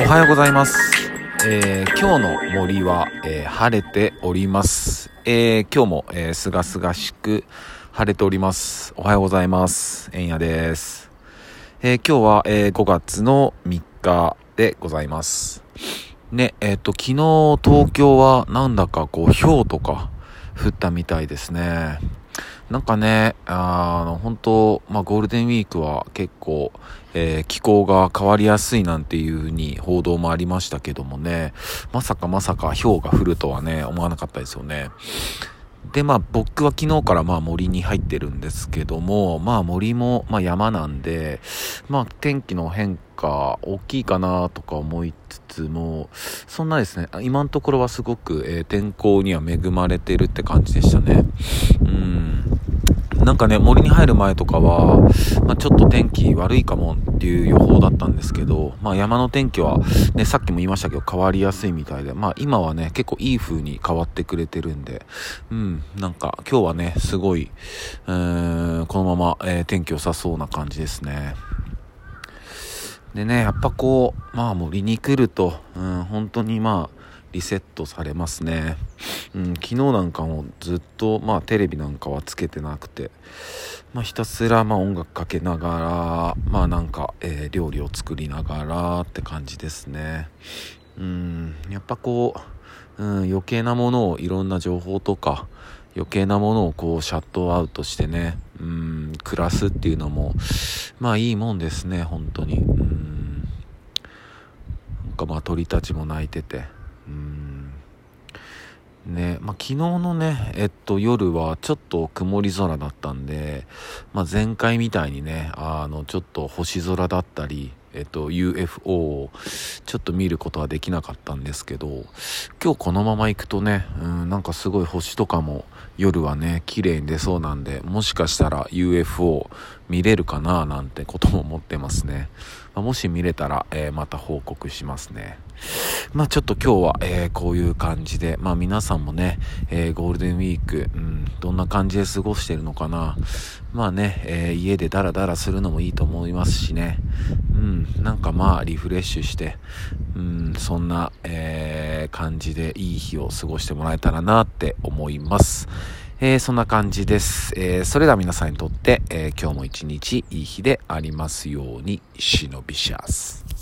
おはようございます。えー、今日の森は、えー、晴れております。えー、今日も、えー、すがすがしく晴れております。おはようございます。えんやです。えー、今日は、えー、5月の3日でございます。ね、えっ、と、昨日東京はなんだかこう、氷とか降ったみたいですね。なんかね、あの、本当まあ、ゴールデンウィークは結構、えー、気候が変わりやすいなんていう風に報道もありましたけどもね、まさかまさか氷が降るとはね、思わなかったですよね。で、まあ僕は昨日からまあ森に入ってるんですけども、まあ森もまあ山なんで、まあ天気の変化大きいかなとか思いつつも、そんなですね、今のところはすごく、えー、天候には恵まれてるって感じでしたね。うん。なんかね、森に入る前とかは、まあ、ちょっと天気悪いかもっていう予報だったんですけど、まあ、山の天気は、ね、さっきも言いましたけど変わりやすいみたいで、まあ、今はね、結構いい風に変わってくれてるんで、うん、なんか今日はね、すごい、えーん、このまま、えー、天気良さそうな感じですね。でね、やっぱこう、まあ森に来ると、うん、本当にまあ、リセットされますね。うん、昨日なんかもずっと、まあテレビなんかはつけてなくて、まあひたすらまあ音楽かけながら、まあなんか、えー、料理を作りながらって感じですね。うん、やっぱこう、うん、余計なものをいろんな情報とか、余計なものをこうシャットアウトしてね、うん、暮らすっていうのも、まあいいもんですね、本当に。うん。なんかまあ鳥たちも鳴いてて、まあ、昨日のね、えっと、夜はちょっと曇り空だったんで、まあ、前回みたいにね、あの、ちょっと星空だったり、えっと、UFO をちょっと見ることはできなかったんですけど、今日このまま行くとね、うん、なんかすごい星とかも夜はね、綺麗に出そうなんで、もしかしたら UFO 見れるかななんてことも思ってますね。まあ、もし見れたら、えー、また報告しますね。まあちょっと今日は、えー、こういう感じで、まあ皆さんもね、えー、ゴールデンウィーク、うん、どんな感じで過ごしてるのかな。まあね、えー、家でダラダラするのもいいと思いますしね。うん、なんかまあリフレッシュして、うん、そんな、えー、感じでいい日を過ごしてもらえたらなって思います。えー、そんな感じです。えー、それでは皆さんにとって、えー、今日も一日いい日でありますように、忍びシャス。